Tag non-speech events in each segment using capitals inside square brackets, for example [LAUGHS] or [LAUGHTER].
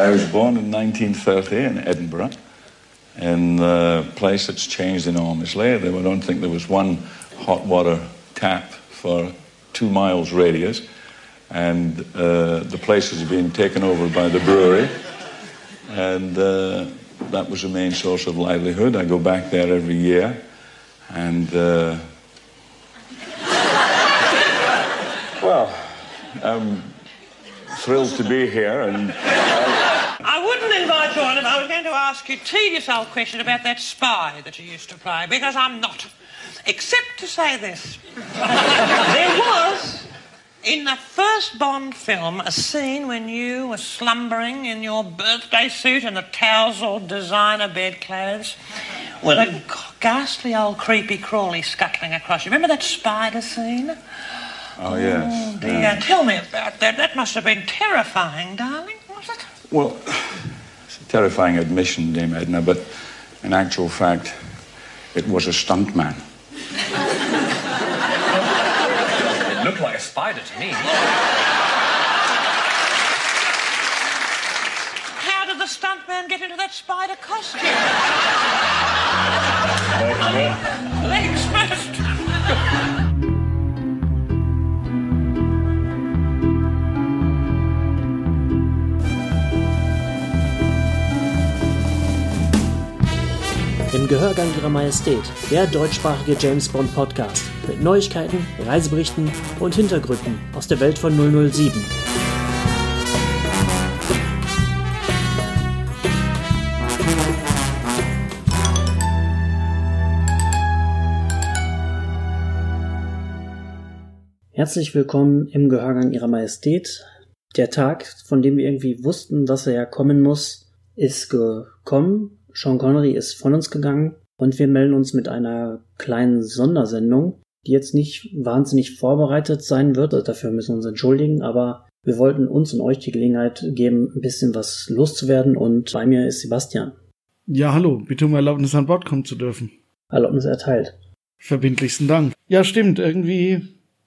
I was born in 1930 in Edinburgh, in a place that's changed enormously. I don't think there was one hot water tap for two miles radius, and uh, the place has been taken over by the brewery, and uh, that was the main source of livelihood. I go back there every year, and uh, [LAUGHS] well, I'm thrilled to be here, and. I wouldn't invite you on if I was going to ask you a tedious old question about that spy that you used to play, because I'm not. Except to say this. [LAUGHS] there was, in the first Bond film, a scene when you were slumbering in your birthday suit and the tousled designer bedclothes with a ghastly old creepy crawly scuttling across you. Remember that spider scene? Oh, yes. Oh, dear. Tell me about that. That must have been terrifying, darling, was it? Well, it's a terrifying admission, Dame Edna, but in actual fact, it was a stuntman. It looked like a spider to me. How did the stuntman get into that spider costume? Gehörgang Ihrer Majestät, der deutschsprachige James Bond Podcast mit Neuigkeiten, Reiseberichten und Hintergründen aus der Welt von 007. Herzlich willkommen im Gehörgang Ihrer Majestät. Der Tag, von dem wir irgendwie wussten, dass er ja kommen muss, ist gekommen Sean Connery ist von uns gegangen und wir melden uns mit einer kleinen Sondersendung, die jetzt nicht wahnsinnig vorbereitet sein wird. Also dafür müssen wir uns entschuldigen, aber wir wollten uns und euch die Gelegenheit geben, ein bisschen was loszuwerden und bei mir ist Sebastian. Ja, hallo, bitte um Erlaubnis an Bord kommen zu dürfen. Erlaubnis erteilt. Verbindlichsten Dank. Ja, stimmt, irgendwie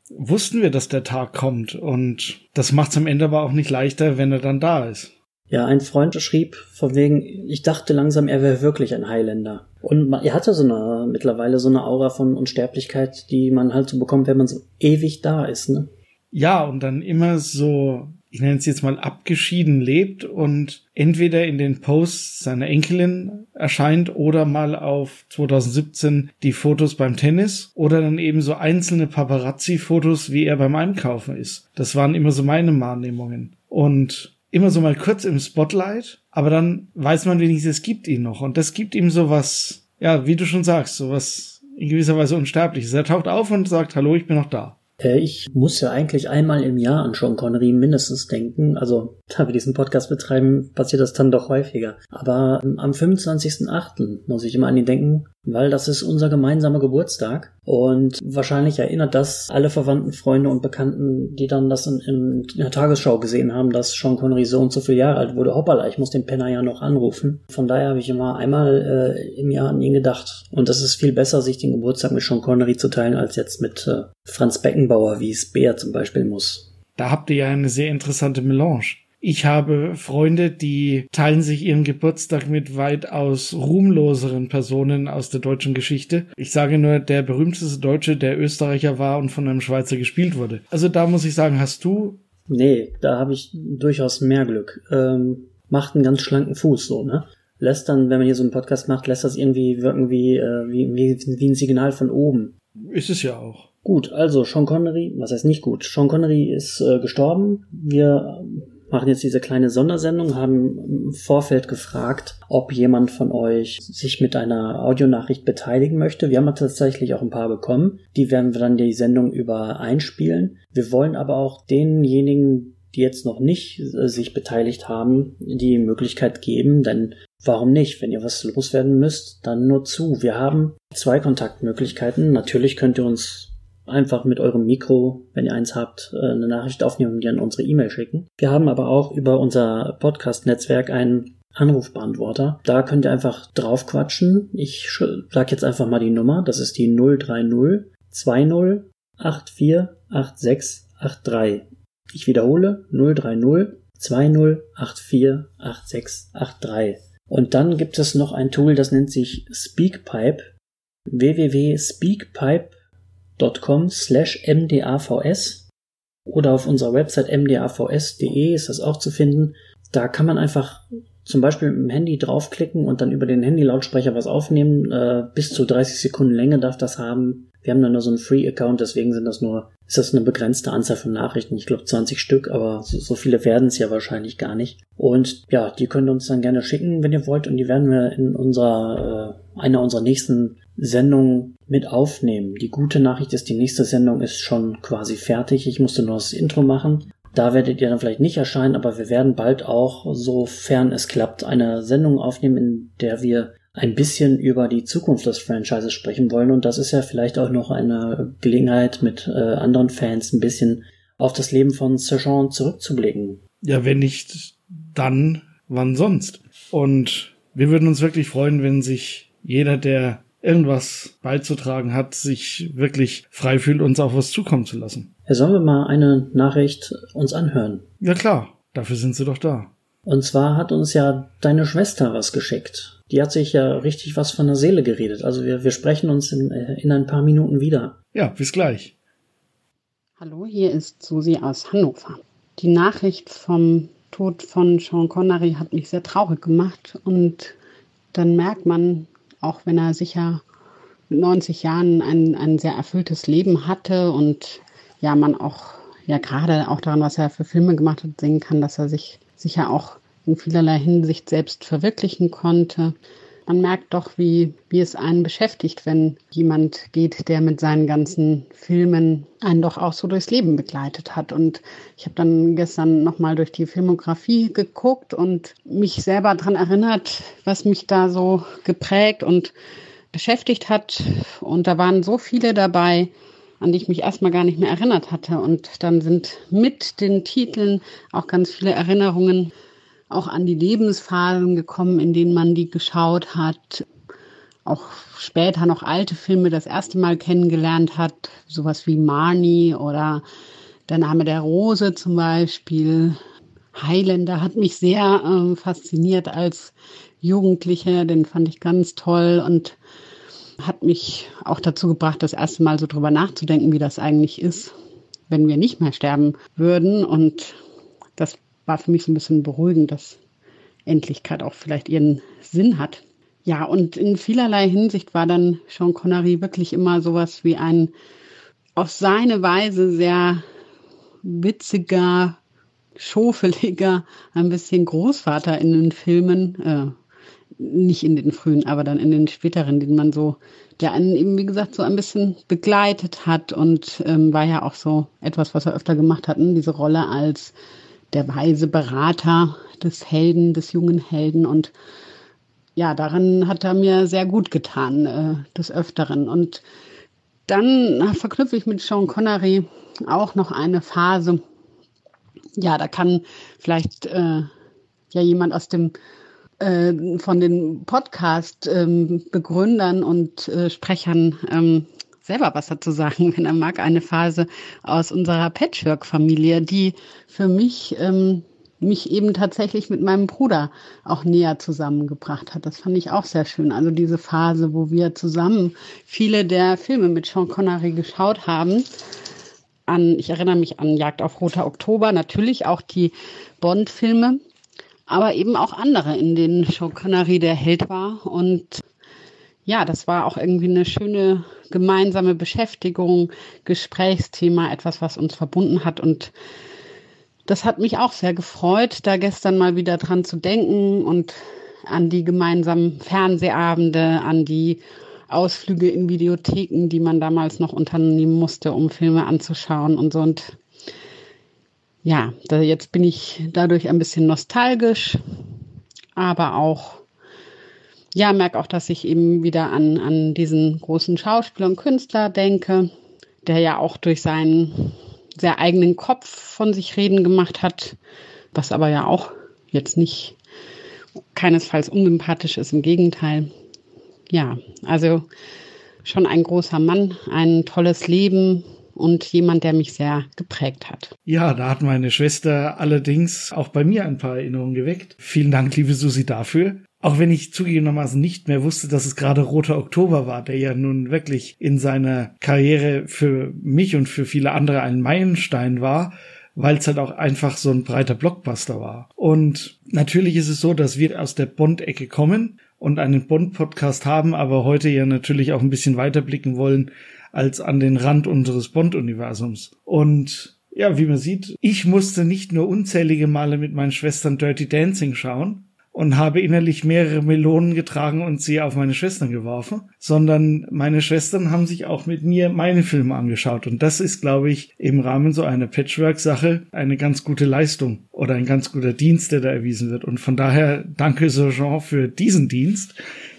wussten wir, dass der Tag kommt und das macht's am Ende aber auch nicht leichter, wenn er dann da ist. Ja, ein Freund schrieb von wegen, ich dachte langsam, er wäre wirklich ein Highlander. Und er hatte so eine, mittlerweile so eine Aura von Unsterblichkeit, die man halt so bekommt, wenn man so ewig da ist, ne? Ja, und dann immer so, ich nenne es jetzt mal abgeschieden lebt und entweder in den Posts seiner Enkelin erscheint oder mal auf 2017 die Fotos beim Tennis oder dann eben so einzelne Paparazzi-Fotos, wie er beim Einkaufen ist. Das waren immer so meine Wahrnehmungen. Und immer so mal kurz im Spotlight, aber dann weiß man wenigstens, es gibt ihn noch. Und das gibt ihm so was, ja, wie du schon sagst, so was in gewisser Weise Unsterbliches. Er taucht auf und sagt, hallo, ich bin noch da. Äh, ich muss ja eigentlich einmal im Jahr an Sean Connery mindestens denken. Also, da wir diesen Podcast betreiben, passiert das dann doch häufiger. Aber ähm, am 25.08. muss ich immer an ihn denken, weil das ist unser gemeinsamer Geburtstag. Und wahrscheinlich erinnert das alle Verwandten, Freunde und Bekannten, die dann das in, in, der Tagesschau gesehen haben, dass Sean Connery so und so viele Jahre alt wurde. Hoppala, ich muss den Penner ja noch anrufen. Von daher habe ich immer einmal äh, im Jahr an ihn gedacht. Und das ist viel besser, sich den Geburtstag mit Sean Connery zu teilen, als jetzt mit äh, Franz Beckenbauer, wie es Bär zum Beispiel muss. Da habt ihr ja eine sehr interessante Melange. Ich habe Freunde, die teilen sich ihren Geburtstag mit weitaus ruhmloseren Personen aus der deutschen Geschichte. Ich sage nur, der berühmteste Deutsche, der Österreicher war und von einem Schweizer gespielt wurde. Also da muss ich sagen, hast du. Nee, da habe ich durchaus mehr Glück. Ähm, macht einen ganz schlanken Fuß so, ne? Lässt dann, wenn man hier so einen Podcast macht, lässt das irgendwie wirken wie, äh, wie, wie, wie ein Signal von oben. Ist es ja auch. Gut, also Sean Connery, was heißt nicht gut? Sean Connery ist äh, gestorben. Wir machen jetzt diese kleine Sondersendung, haben im Vorfeld gefragt, ob jemand von euch sich mit einer Audionachricht beteiligen möchte. Wir haben tatsächlich auch ein paar bekommen. Die werden wir dann die Sendung über einspielen. Wir wollen aber auch denjenigen, die jetzt noch nicht äh, sich beteiligt haben, die Möglichkeit geben, denn warum nicht? Wenn ihr was loswerden müsst, dann nur zu. Wir haben zwei Kontaktmöglichkeiten. Natürlich könnt ihr uns einfach mit eurem Mikro, wenn ihr eins habt, äh, eine Nachricht aufnehmen und die an unsere E-Mail schicken. Wir haben aber auch über unser Podcast-Netzwerk einen Anrufbeantworter. Da könnt ihr einfach drauf quatschen. Ich sag jetzt einfach mal die Nummer. Das ist die 030 20 84 86 83. Ich wiederhole 030 20848683. Und dann gibt es noch ein Tool, das nennt sich Speakpipe. www.speakpipe.com slash mdavs oder auf unserer Website mdavs.de ist das auch zu finden. Da kann man einfach zum Beispiel mit dem Handy draufklicken und dann über den Handy-Lautsprecher was aufnehmen. Äh, bis zu 30 Sekunden Länge darf das haben. Wir haben da nur so einen Free-Account, deswegen sind das nur, ist das eine begrenzte Anzahl von Nachrichten. Ich glaube 20 Stück, aber so, so viele werden es ja wahrscheinlich gar nicht. Und ja, die könnt ihr uns dann gerne schicken, wenn ihr wollt, und die werden wir in unserer, äh, einer unserer nächsten Sendungen mit aufnehmen. Die gute Nachricht ist, die nächste Sendung ist schon quasi fertig. Ich musste nur das Intro machen. Da werdet ihr dann vielleicht nicht erscheinen, aber wir werden bald auch, sofern es klappt, eine Sendung aufnehmen, in der wir ein bisschen über die Zukunft des Franchises sprechen wollen. Und das ist ja vielleicht auch noch eine Gelegenheit, mit äh, anderen Fans ein bisschen auf das Leben von Sergeant zurückzublicken. Ja, wenn nicht dann, wann sonst? Und wir würden uns wirklich freuen, wenn sich jeder, der irgendwas beizutragen hat, sich wirklich frei fühlt, uns auch was zukommen zu lassen. Ja, sollen wir mal eine Nachricht uns anhören? Ja klar, dafür sind sie doch da. Und zwar hat uns ja deine Schwester was geschickt. Die hat sich ja richtig was von der Seele geredet. Also wir, wir sprechen uns in, in ein paar Minuten wieder. Ja, bis gleich. Hallo, hier ist Susi aus Hannover. Die Nachricht vom Tod von Sean Connery hat mich sehr traurig gemacht und dann merkt man, auch wenn er sicher mit 90 Jahren ein, ein sehr erfülltes Leben hatte und ja, man auch ja gerade auch daran, was er für Filme gemacht hat, sehen kann, dass er sich sicher auch in vielerlei Hinsicht selbst verwirklichen konnte. Man merkt doch, wie, wie es einen beschäftigt, wenn jemand geht, der mit seinen ganzen Filmen einen doch auch so durchs Leben begleitet hat. Und ich habe dann gestern nochmal durch die Filmografie geguckt und mich selber daran erinnert, was mich da so geprägt und beschäftigt hat. Und da waren so viele dabei, an die ich mich erstmal gar nicht mehr erinnert hatte. Und dann sind mit den Titeln auch ganz viele Erinnerungen auch an die Lebensphasen gekommen, in denen man die geschaut hat. Auch später noch alte Filme das erste Mal kennengelernt hat, sowas wie Marnie oder Der Name der Rose zum Beispiel. Highlander hat mich sehr äh, fasziniert als Jugendliche, den fand ich ganz toll und hat mich auch dazu gebracht, das erste Mal so drüber nachzudenken, wie das eigentlich ist, wenn wir nicht mehr sterben würden. Und das war für mich so ein bisschen beruhigend, dass Endlichkeit auch vielleicht ihren Sinn hat. Ja, und in vielerlei Hinsicht war dann Sean Connery wirklich immer sowas wie ein auf seine Weise sehr witziger, schofeliger, ein bisschen Großvater in den Filmen, äh, nicht in den frühen, aber dann in den späteren, den man so, der einen eben, wie gesagt, so ein bisschen begleitet hat und ähm, war ja auch so etwas, was er öfter gemacht hat, ne? diese Rolle als der weise Berater des Helden, des jungen Helden. Und ja, daran hat er mir sehr gut getan, äh, des Öfteren. Und dann verknüpfe ich mit Sean Connery auch noch eine Phase. Ja, da kann vielleicht äh, ja jemand aus dem äh, von den Podcast-Begründern ähm, und äh, Sprechern ähm, selber was dazu sagen, [LAUGHS] wenn er mag. Eine Phase aus unserer Patchwork-Familie, die für mich ähm, mich eben tatsächlich mit meinem Bruder auch näher zusammengebracht hat. Das fand ich auch sehr schön. Also diese Phase, wo wir zusammen viele der Filme mit Sean Connery geschaut haben. An, ich erinnere mich an Jagd auf Roter Oktober, natürlich auch die Bond-Filme, aber eben auch andere, in denen Sean Connery der Held war. Und ja, das war auch irgendwie eine schöne gemeinsame Beschäftigung, Gesprächsthema, etwas, was uns verbunden hat. Und das hat mich auch sehr gefreut, da gestern mal wieder dran zu denken und an die gemeinsamen Fernsehabende, an die Ausflüge in Videotheken, die man damals noch unternehmen musste, um Filme anzuschauen und so. Und ja, da jetzt bin ich dadurch ein bisschen nostalgisch, aber auch ja, merke auch, dass ich eben wieder an, an diesen großen Schauspieler und Künstler denke, der ja auch durch seinen sehr eigenen Kopf von sich reden gemacht hat, was aber ja auch jetzt nicht keinesfalls unsympathisch ist, im Gegenteil. Ja, also schon ein großer Mann, ein tolles Leben, und jemand, der mich sehr geprägt hat. Ja, da hat meine Schwester allerdings auch bei mir ein paar Erinnerungen geweckt. Vielen Dank, liebe Susi, dafür. Auch wenn ich zugegebenermaßen nicht mehr wusste, dass es gerade Roter Oktober war, der ja nun wirklich in seiner Karriere für mich und für viele andere ein Meilenstein war, weil es halt auch einfach so ein breiter Blockbuster war. Und natürlich ist es so, dass wir aus der Bond-Ecke kommen und einen Bond-Podcast haben, aber heute ja natürlich auch ein bisschen weiterblicken wollen als an den Rand unseres Bond-Universums. Und ja, wie man sieht, ich musste nicht nur unzählige Male mit meinen Schwestern Dirty Dancing schauen, und habe innerlich mehrere Melonen getragen und sie auf meine Schwestern geworfen, sondern meine Schwestern haben sich auch mit mir meine Filme angeschaut. Und das ist, glaube ich, im Rahmen so einer Patchwork-Sache eine ganz gute Leistung oder ein ganz guter Dienst, der da erwiesen wird. Und von daher danke Sergeant für diesen Dienst.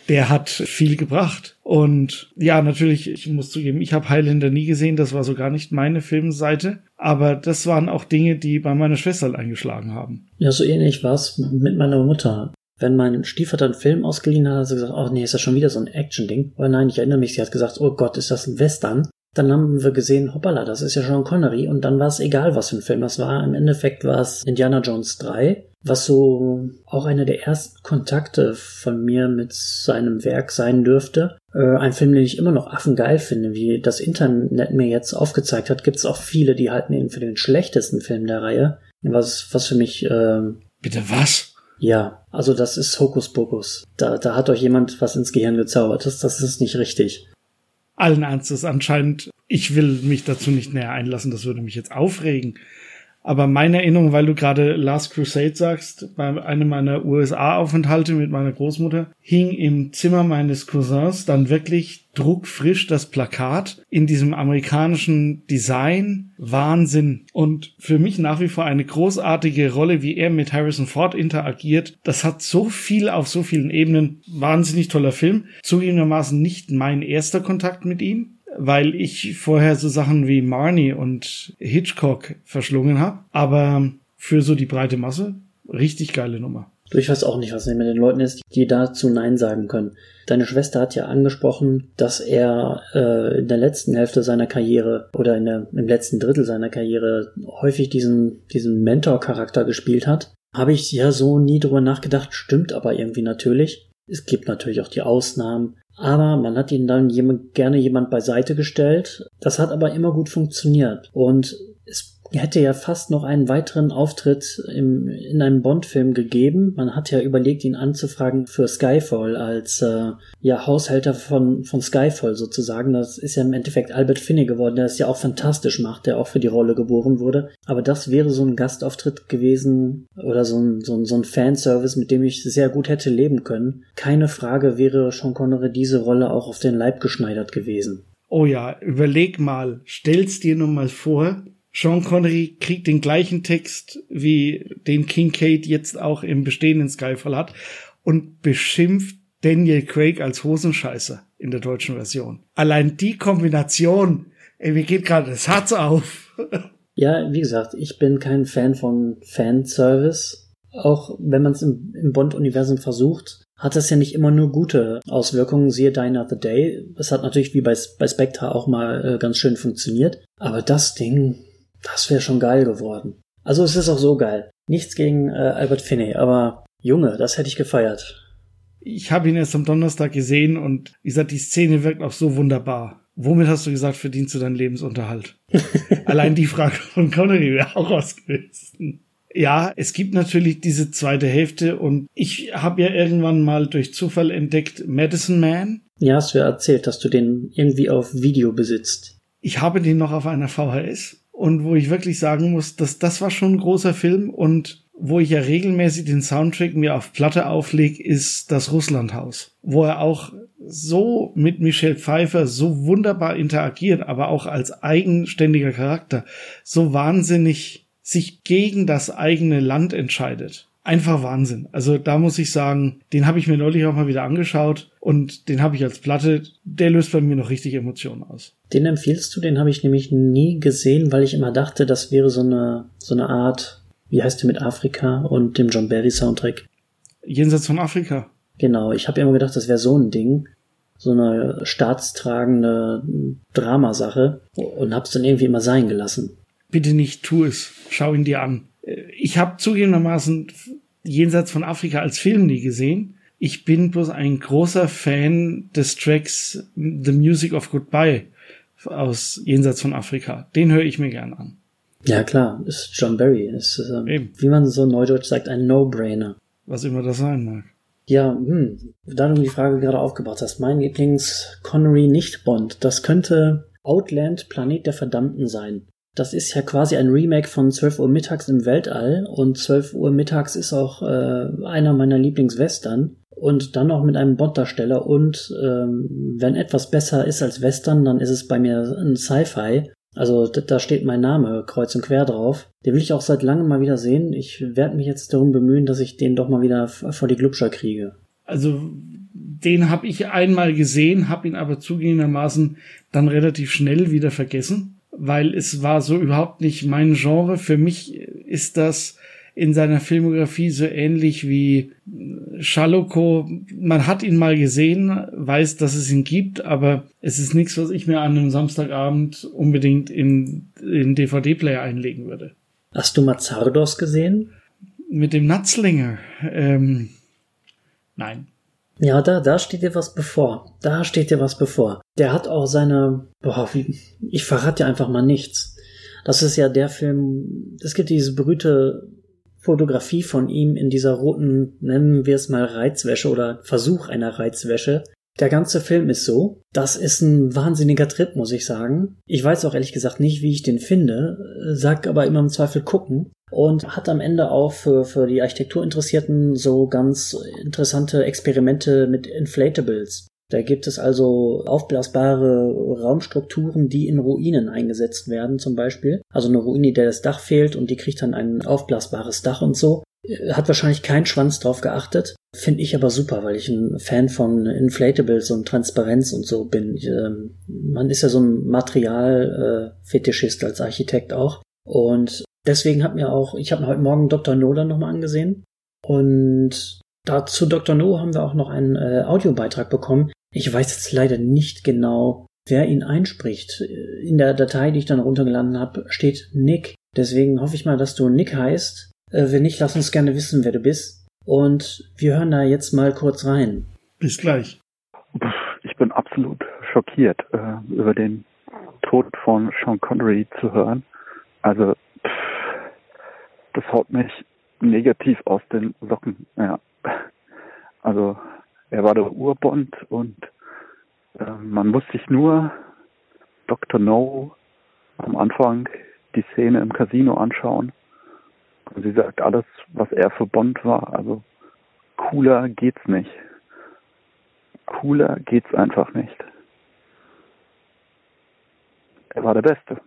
Der hat viel gebracht. Und ja, natürlich, ich muss zugeben, ich habe Highlander nie gesehen, das war so gar nicht meine Filmseite. Aber das waren auch Dinge, die bei meiner Schwester eingeschlagen haben. Ja, so ähnlich war es mit meiner Mutter. Wenn mein Stiefvater einen Film ausgeliehen hat, hat sie gesagt, oh nee, ist das schon wieder so ein Action-Ding? Aber nein, ich erinnere mich, sie hat gesagt, oh Gott, ist das ein Western? Dann haben wir gesehen, hoppala, das ist ja Sean Connery und dann war es egal, was für ein Film das war. Im Endeffekt war es Indiana Jones 3 was so auch einer der ersten Kontakte von mir mit seinem Werk sein dürfte. Äh, ein Film, den ich immer noch affengeil finde, wie das Internet mir jetzt aufgezeigt hat, gibt es auch viele, die halten ihn für den schlechtesten Film der Reihe. Was, was für mich. Äh, Bitte was? Ja, also das ist Hokuspokus. Da, da hat euch jemand was ins Gehirn gezaubert. Das, das ist nicht richtig. Allen Ernstes anscheinend. Ich will mich dazu nicht näher einlassen, das würde mich jetzt aufregen. Aber meine Erinnerung, weil du gerade Last Crusade sagst, bei einem meiner USA-Aufenthalte mit meiner Großmutter, hing im Zimmer meines Cousins dann wirklich druckfrisch das Plakat in diesem amerikanischen Design. Wahnsinn. Und für mich nach wie vor eine großartige Rolle, wie er mit Harrison Ford interagiert. Das hat so viel auf so vielen Ebenen. Wahnsinnig toller Film. Zugegebenermaßen nicht mein erster Kontakt mit ihm weil ich vorher so Sachen wie Marnie und Hitchcock verschlungen habe. Aber für so die breite Masse, richtig geile Nummer. Du, ich weiß auch nicht, was mit den Leuten ist, die dazu Nein sagen können. Deine Schwester hat ja angesprochen, dass er äh, in der letzten Hälfte seiner Karriere oder in der, im letzten Drittel seiner Karriere häufig diesen, diesen Mentor-Charakter gespielt hat. Habe ich ja so nie drüber nachgedacht, stimmt aber irgendwie natürlich. Es gibt natürlich auch die Ausnahmen. Aber man hat ihn dann jemand, gerne jemand beiseite gestellt. Das hat aber immer gut funktioniert. Und hätte ja fast noch einen weiteren Auftritt im, in einem Bond-Film gegeben. Man hat ja überlegt, ihn anzufragen für Skyfall als äh, ja Haushälter von, von Skyfall sozusagen. Das ist ja im Endeffekt Albert Finney geworden, der es ja auch fantastisch macht, der auch für die Rolle geboren wurde. Aber das wäre so ein Gastauftritt gewesen oder so ein, so ein, so ein Fanservice, mit dem ich sehr gut hätte leben können. Keine Frage wäre Sean Connery diese Rolle auch auf den Leib geschneidert gewesen. Oh ja, überleg mal, stell's dir nun mal vor, Sean Connery kriegt den gleichen Text, wie den Kincaid jetzt auch im bestehenden Skyfall hat und beschimpft Daniel Craig als Hosenscheißer in der deutschen Version. Allein die Kombination, ey, mir geht gerade das Herz auf. [LAUGHS] ja, wie gesagt, ich bin kein Fan von Fanservice. Auch wenn man es im, im Bond-Universum versucht, hat das ja nicht immer nur gute Auswirkungen. Siehe Die Another Day. Es hat natürlich wie bei, bei Spectre auch mal äh, ganz schön funktioniert. Aber das Ding, das wäre schon geil geworden. Also es ist auch so geil. Nichts gegen äh, Albert Finney, aber Junge, das hätte ich gefeiert. Ich habe ihn erst am Donnerstag gesehen und wie gesagt, die Szene wirkt auch so wunderbar. Womit hast du gesagt, verdienst du deinen Lebensunterhalt? [LAUGHS] Allein die Frage von Connery wäre auch was gewesen. Ja, es gibt natürlich diese zweite Hälfte und ich habe ja irgendwann mal durch Zufall entdeckt Medicine Man. Ja, hast du ja erzählt, dass du den irgendwie auf Video besitzt. Ich habe den noch auf einer VHS und wo ich wirklich sagen muss, dass das war schon ein großer Film und wo ich ja regelmäßig den Soundtrack mir auf Platte auflege, ist das Russlandhaus, wo er auch so mit Michelle Pfeiffer so wunderbar interagiert, aber auch als eigenständiger Charakter so wahnsinnig sich gegen das eigene Land entscheidet einfach Wahnsinn. Also da muss ich sagen, den habe ich mir neulich auch mal wieder angeschaut und den habe ich als Platte, der löst bei mir noch richtig Emotionen aus. Den empfiehlst du? Den habe ich nämlich nie gesehen, weil ich immer dachte, das wäre so eine so eine Art, wie heißt der mit Afrika und dem John Barry Soundtrack? Jenseits von Afrika. Genau, ich habe immer gedacht, das wäre so ein Ding. so eine staatstragende Dramasache und hab's dann irgendwie immer sein gelassen. Bitte nicht, tu es. Schau ihn dir an. Ich habe zugegebenermaßen Jenseits von Afrika als Film nie gesehen. Ich bin bloß ein großer Fan des Tracks The Music of Goodbye aus Jenseits von Afrika. Den höre ich mir gern an. Ja, klar, ist John Barry. Ist, äh, wie man so neudeutsch sagt, ein No-Brainer. Was immer das sein mag. Ja, hm, da du die Frage gerade aufgebracht hast, mein Lieblings-Connery nicht Bond, das könnte Outland Planet der Verdammten sein. Das ist ja quasi ein Remake von 12 Uhr mittags im Weltall und 12 Uhr mittags ist auch äh, einer meiner Lieblingswestern und dann noch mit einem Bond-Darsteller und ähm, wenn etwas besser ist als Western, dann ist es bei mir ein Sci-Fi. Also da steht mein Name kreuz und quer drauf. Den will ich auch seit langem mal wieder sehen. Ich werde mich jetzt darum bemühen, dass ich den doch mal wieder vor die Glubscher kriege. Also den habe ich einmal gesehen, habe ihn aber zugegebenermaßen dann relativ schnell wieder vergessen, weil es war so überhaupt nicht mein Genre. Für mich ist das in seiner Filmografie so ähnlich wie Schaloko. Man hat ihn mal gesehen, weiß, dass es ihn gibt, aber es ist nichts, was ich mir an einem Samstagabend unbedingt in, in DVD-Player einlegen würde. Hast du Mazardos gesehen? Mit dem Natzlinger. Ähm, nein. Ja, da, da steht dir was bevor. Da steht dir was bevor. Der hat auch seine, boah, wie, ich verrate dir einfach mal nichts. Das ist ja der Film, es gibt diese berühmte Fotografie von ihm in dieser roten, nennen wir es mal Reizwäsche oder Versuch einer Reizwäsche. Der ganze Film ist so. Das ist ein wahnsinniger Trip, muss ich sagen. Ich weiß auch ehrlich gesagt nicht, wie ich den finde, sag aber immer im Zweifel gucken und hat am Ende auch für, für die Architekturinteressierten so ganz interessante Experimente mit Inflatables. Da gibt es also aufblasbare Raumstrukturen, die in Ruinen eingesetzt werden, zum Beispiel. Also eine Ruine, der das Dach fehlt und die kriegt dann ein aufblasbares Dach und so. Hat wahrscheinlich kein Schwanz drauf geachtet. Finde ich aber super, weil ich ein Fan von Inflatables und Transparenz und so bin. Ich, äh, man ist ja so ein Material-Fetischist äh, als Architekt auch. Und deswegen hat mir auch, ich habe mir heute Morgen Dr. Nolan nochmal angesehen. Und Dazu Dr. No haben wir auch noch einen äh, Audiobeitrag bekommen. Ich weiß jetzt leider nicht genau, wer ihn einspricht. In der Datei, die ich dann runtergeladen habe, steht Nick. Deswegen hoffe ich mal, dass du Nick heißt. Äh, wenn nicht, lass uns gerne wissen, wer du bist. Und wir hören da jetzt mal kurz rein. Bis gleich. Ich bin absolut schockiert, äh, über den Tod von Sean Connery zu hören. Also, das haut mich negativ aus den Socken. Ja. Also er war der Urbond und äh, man muss sich nur Dr. No am Anfang die Szene im Casino anschauen. Und sie sagt alles, was er für Bond war. Also cooler geht's nicht. Cooler geht's einfach nicht. Er war der Beste.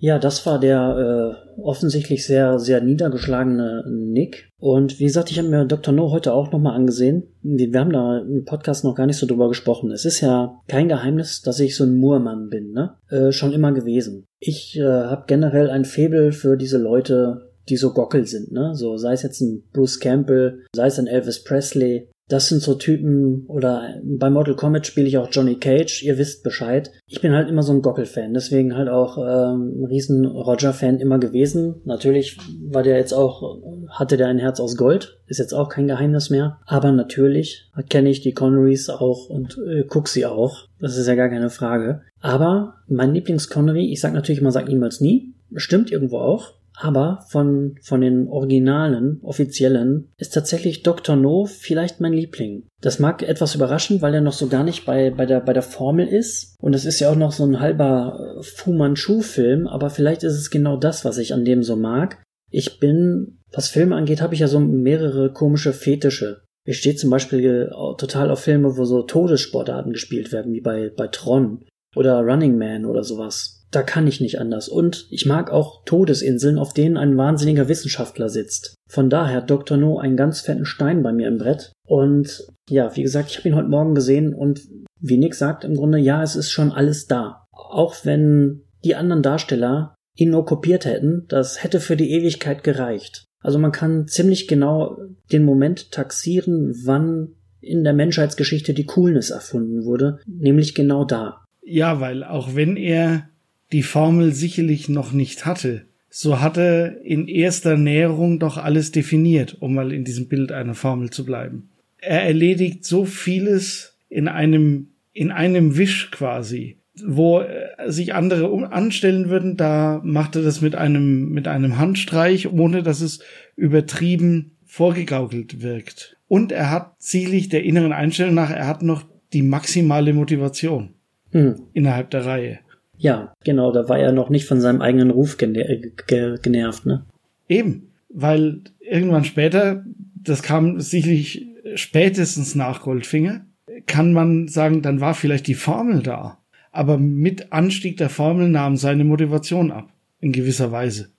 Ja, das war der äh, offensichtlich sehr, sehr niedergeschlagene Nick. Und wie gesagt, ich habe mir Dr. No heute auch nochmal angesehen. Wir, wir haben da im Podcast noch gar nicht so drüber gesprochen. Es ist ja kein Geheimnis, dass ich so ein Moormann bin, ne? Äh, schon immer gewesen. Ich äh, habe generell ein Faible für diese Leute, die so Gockel sind, ne? So sei es jetzt ein Bruce Campbell, sei es ein Elvis Presley, das sind so Typen, oder bei Mortal Kombat spiele ich auch Johnny Cage, ihr wisst Bescheid. Ich bin halt immer so ein Gockel-Fan, deswegen halt auch ähm, ein riesen Roger-Fan immer gewesen. Natürlich war der jetzt auch, hatte der ein Herz aus Gold, ist jetzt auch kein Geheimnis mehr. Aber natürlich kenne ich die Connerys auch und äh, guck sie auch. Das ist ja gar keine Frage. Aber mein Lieblings-Connery, ich sag natürlich immer, sag niemals nie, stimmt irgendwo auch. Aber von, von den originalen, offiziellen, ist tatsächlich Dr. No vielleicht mein Liebling. Das mag etwas überraschen, weil er noch so gar nicht bei, bei, der, bei der Formel ist. Und es ist ja auch noch so ein halber äh, Fu Manchu-Film, aber vielleicht ist es genau das, was ich an dem so mag. Ich bin, was Filme angeht, habe ich ja so mehrere komische Fetische. Ich stehe zum Beispiel äh, total auf Filme, wo so Todessportarten gespielt werden, wie bei, bei Tron oder Running Man oder sowas da kann ich nicht anders. Und ich mag auch Todesinseln, auf denen ein wahnsinniger Wissenschaftler sitzt. Von daher Dr. No einen ganz fetten Stein bei mir im Brett. Und ja, wie gesagt, ich habe ihn heute Morgen gesehen und wie Nick sagt im Grunde, ja, es ist schon alles da. Auch wenn die anderen Darsteller ihn nur kopiert hätten, das hätte für die Ewigkeit gereicht. Also man kann ziemlich genau den Moment taxieren, wann in der Menschheitsgeschichte die Coolness erfunden wurde, nämlich genau da. Ja, weil auch wenn er die Formel sicherlich noch nicht hatte, so hat er in erster Näherung doch alles definiert, um mal in diesem Bild einer Formel zu bleiben. Er erledigt so vieles in einem, in einem Wisch quasi. Wo sich andere anstellen würden, da macht er das mit einem, mit einem Handstreich, ohne dass es übertrieben vorgegaukelt wirkt. Und er hat sicherlich der inneren Einstellung nach, er hat noch die maximale Motivation hm. innerhalb der Reihe. Ja, genau, da war er noch nicht von seinem eigenen Ruf genervt, ne? Eben, weil irgendwann später, das kam sicherlich spätestens nach Goldfinger, kann man sagen, dann war vielleicht die Formel da. Aber mit Anstieg der Formel nahm seine Motivation ab, in gewisser Weise.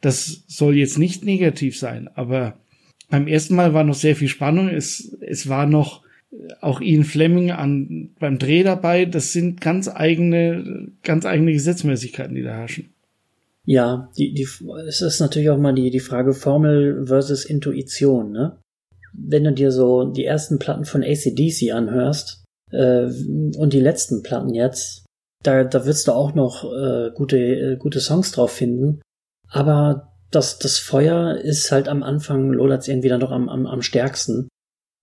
Das soll jetzt nicht negativ sein, aber beim ersten Mal war noch sehr viel Spannung. Es, es war noch auch Ian Fleming an, beim Dreh dabei. Das sind ganz eigene, ganz eigene Gesetzmäßigkeiten, die da herrschen. Ja, die, die, es ist natürlich auch mal die, die Frage Formel versus Intuition, ne? Wenn du dir so die ersten Platten von ACDC anhörst, äh, und die letzten Platten jetzt, da, da wirst du auch noch äh, gute, äh, gute Songs drauf finden. Aber das, das Feuer ist halt am Anfang Lolat's irgendwie dann doch am, am, am stärksten.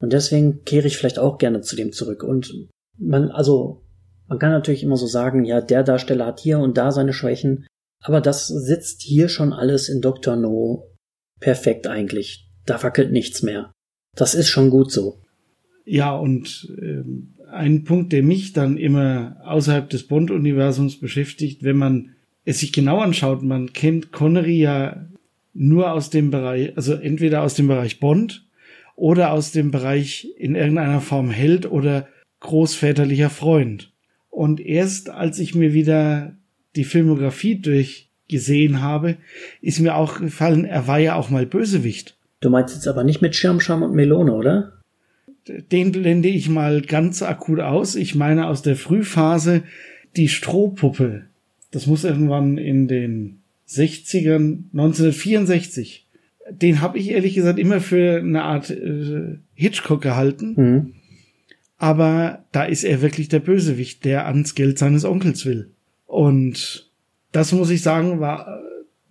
Und deswegen kehre ich vielleicht auch gerne zu dem zurück. Und man, also, man kann natürlich immer so sagen, ja, der Darsteller hat hier und da seine Schwächen, aber das sitzt hier schon alles in Dr. No perfekt eigentlich. Da wackelt nichts mehr. Das ist schon gut so. Ja, und ähm, ein Punkt, der mich dann immer außerhalb des Bond-Universums beschäftigt, wenn man es sich genau anschaut, man kennt Connery ja nur aus dem Bereich, also entweder aus dem Bereich Bond oder aus dem Bereich in irgendeiner Form Held oder großväterlicher Freund. Und erst als ich mir wieder die Filmografie durchgesehen habe, ist mir auch gefallen, er war ja auch mal Bösewicht. Du meinst jetzt aber nicht mit Schirmscham und Melone, oder? Den blende ich mal ganz akut aus. Ich meine aus der Frühphase die Strohpuppe. Das muss irgendwann in den 60ern, 1964 den habe ich ehrlich gesagt immer für eine Art äh, Hitchcock gehalten. Mhm. Aber da ist er wirklich der Bösewicht, der ans Geld seines Onkels will. Und das muss ich sagen, war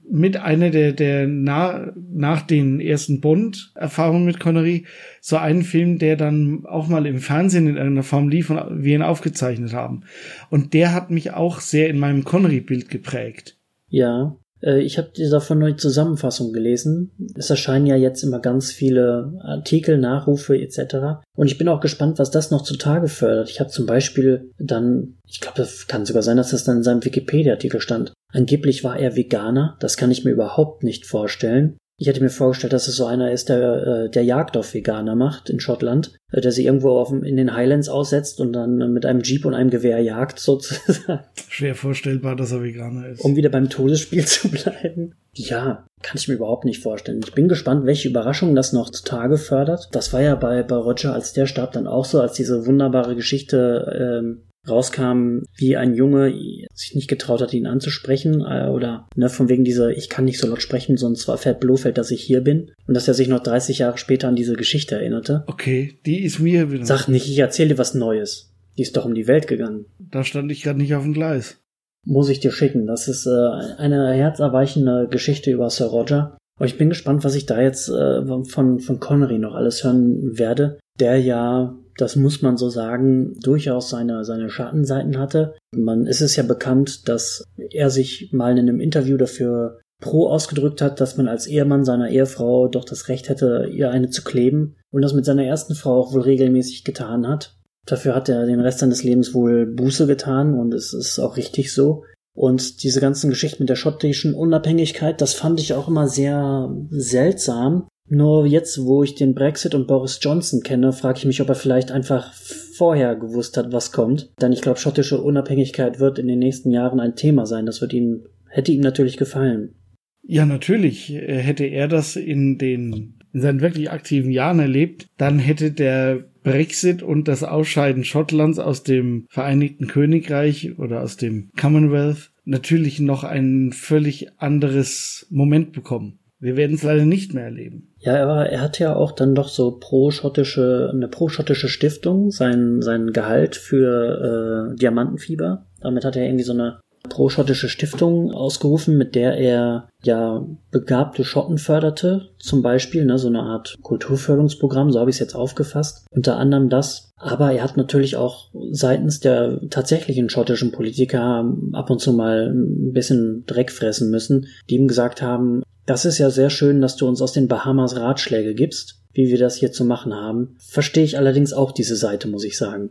mit einer der, der nach, nach den ersten Bond-Erfahrungen mit Connery so einen Film, der dann auch mal im Fernsehen in irgendeiner Form lief und wir ihn aufgezeichnet haben. Und der hat mich auch sehr in meinem Connery-Bild geprägt. Ja, äh, ich habe davon nur die Zusammenfassung gelesen. Es erscheinen ja jetzt immer ganz viele Artikel, Nachrufe etc. Und ich bin auch gespannt, was das noch zutage fördert. Ich habe zum Beispiel dann, ich glaube, das kann sogar sein, dass das dann in seinem Wikipedia-Artikel stand. Angeblich war er Veganer. Das kann ich mir überhaupt nicht vorstellen. Ich hätte mir vorgestellt, dass es so einer ist, der, äh, der Jagd auf Veganer macht in Schottland, äh, der sie irgendwo auf, in den Highlands aussetzt und dann mit einem Jeep und einem Gewehr jagt, [LAUGHS] sozusagen. Schwer vorstellbar, dass er Veganer ist. Um wieder beim Todesspiel [LAUGHS] zu bleiben. Ja, kann ich mir überhaupt nicht vorstellen. Ich bin gespannt, welche Überraschungen das noch zutage fördert. Das war ja bei, bei Roger, als der starb, dann auch so, als diese wunderbare Geschichte ähm, rauskam, wie ein Junge sich nicht getraut hat, ihn anzusprechen äh, oder ne, von wegen dieser, ich kann nicht so laut sprechen, sonst fährt Blofeld, dass ich hier bin und dass er sich noch 30 Jahre später an diese Geschichte erinnerte. Okay, die ist mir wieder. Sag nicht, ich erzähle dir was Neues. Die ist doch um die Welt gegangen. Da stand ich gerade nicht auf dem Gleis. Muss ich dir schicken. Das ist äh, eine herzerweichende Geschichte über Sir Roger. Aber ich bin gespannt, was ich da jetzt äh, von, von Connery noch alles hören werde, der ja das muss man so sagen, durchaus seine, seine Schattenseiten hatte. Man ist es ja bekannt, dass er sich mal in einem Interview dafür pro ausgedrückt hat, dass man als Ehemann seiner Ehefrau doch das Recht hätte, ihr eine zu kleben und das mit seiner ersten Frau auch wohl regelmäßig getan hat. Dafür hat er den Rest seines Lebens wohl Buße getan und es ist auch richtig so. Und diese ganzen Geschichten mit der schottischen Unabhängigkeit, das fand ich auch immer sehr seltsam, nur jetzt, wo ich den Brexit und Boris Johnson kenne, frage ich mich, ob er vielleicht einfach vorher gewusst hat, was kommt. Denn ich glaube, schottische Unabhängigkeit wird in den nächsten Jahren ein Thema sein. Das wird ihm, hätte ihm natürlich gefallen. Ja, natürlich. Hätte er das in den, in seinen wirklich aktiven Jahren erlebt, dann hätte der Brexit und das Ausscheiden Schottlands aus dem Vereinigten Königreich oder aus dem Commonwealth natürlich noch ein völlig anderes Moment bekommen Wir werden es leider nicht mehr erleben. Ja, aber er hat ja auch dann doch so pro-schottische, eine pro-schottische Stiftung, sein, sein Gehalt für äh, Diamantenfieber. Damit hat er irgendwie so eine pro-schottische Stiftung ausgerufen, mit der er ja begabte Schotten förderte, zum Beispiel, ne, so eine Art Kulturförderungsprogramm, so habe ich es jetzt aufgefasst. Unter anderem das. Aber er hat natürlich auch seitens der tatsächlichen schottischen Politiker ab und zu mal ein bisschen Dreck fressen müssen, die ihm gesagt haben, das ist ja sehr schön, dass du uns aus den Bahamas Ratschläge gibst, wie wir das hier zu machen haben. Verstehe ich allerdings auch diese Seite, muss ich sagen.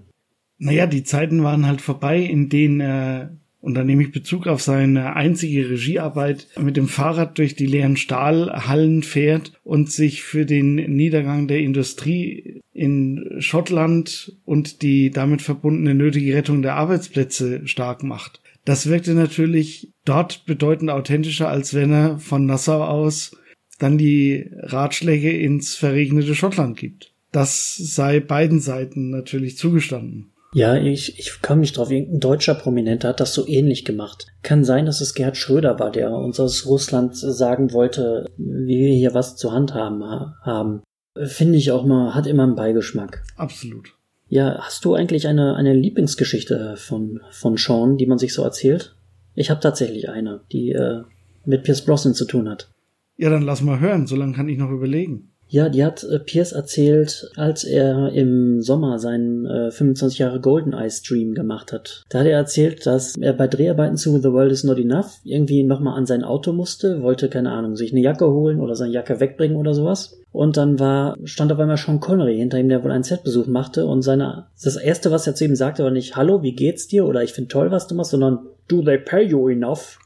Naja, die Zeiten waren halt vorbei, in denen er und da nehme ich Bezug auf seine einzige Regiearbeit mit dem Fahrrad durch die leeren Stahlhallen fährt und sich für den Niedergang der Industrie in Schottland und die damit verbundene nötige Rettung der Arbeitsplätze stark macht. Das wirkte natürlich dort bedeutend authentischer, als wenn er von Nassau aus dann die Ratschläge ins verregnete Schottland gibt. Das sei beiden Seiten natürlich zugestanden. Ja, ich, ich kam nicht drauf. Irgendein deutscher Prominenter hat das so ähnlich gemacht. Kann sein, dass es Gerhard Schröder war, der uns aus Russland sagen wollte, wie wir hier was zu handhaben haben. Finde ich auch mal, hat immer einen Beigeschmack. Absolut. Ja, hast du eigentlich eine, eine Lieblingsgeschichte von, von Sean, die man sich so erzählt? Ich habe tatsächlich eine, die äh, mit Pierce Brosnan zu tun hat. Ja, dann lass mal hören, solange kann ich noch überlegen. Ja, die hat äh, Pierce erzählt, als er im Sommer seinen äh, 25 Jahre Golden Eye Stream gemacht hat. Da hat er erzählt, dass er bei Dreharbeiten zu The World is Not Enough irgendwie nochmal an sein Auto musste, wollte, keine Ahnung, sich eine Jacke holen oder seine Jacke wegbringen oder sowas. Und dann war, stand auf einmal Sean Connery hinter ihm, der wohl einen Setbesuch machte und seine, das erste, was er zu ihm sagte, war nicht, hallo, wie geht's dir? Oder ich finde toll, was du machst, sondern, do they pay you enough?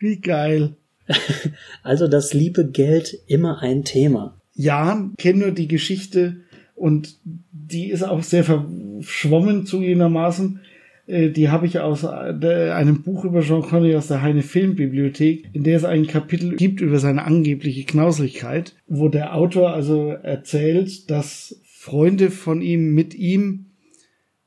Wie geil. [LAUGHS] also das liebe Geld immer ein Thema ja, kenne nur die Geschichte und die ist auch sehr verschwommen zugegebenermaßen. Äh, die habe ich aus äh, einem Buch über Jean Connery aus der Heine Filmbibliothek, in der es ein Kapitel gibt über seine angebliche Knauslichkeit, wo der Autor also erzählt, dass Freunde von ihm mit ihm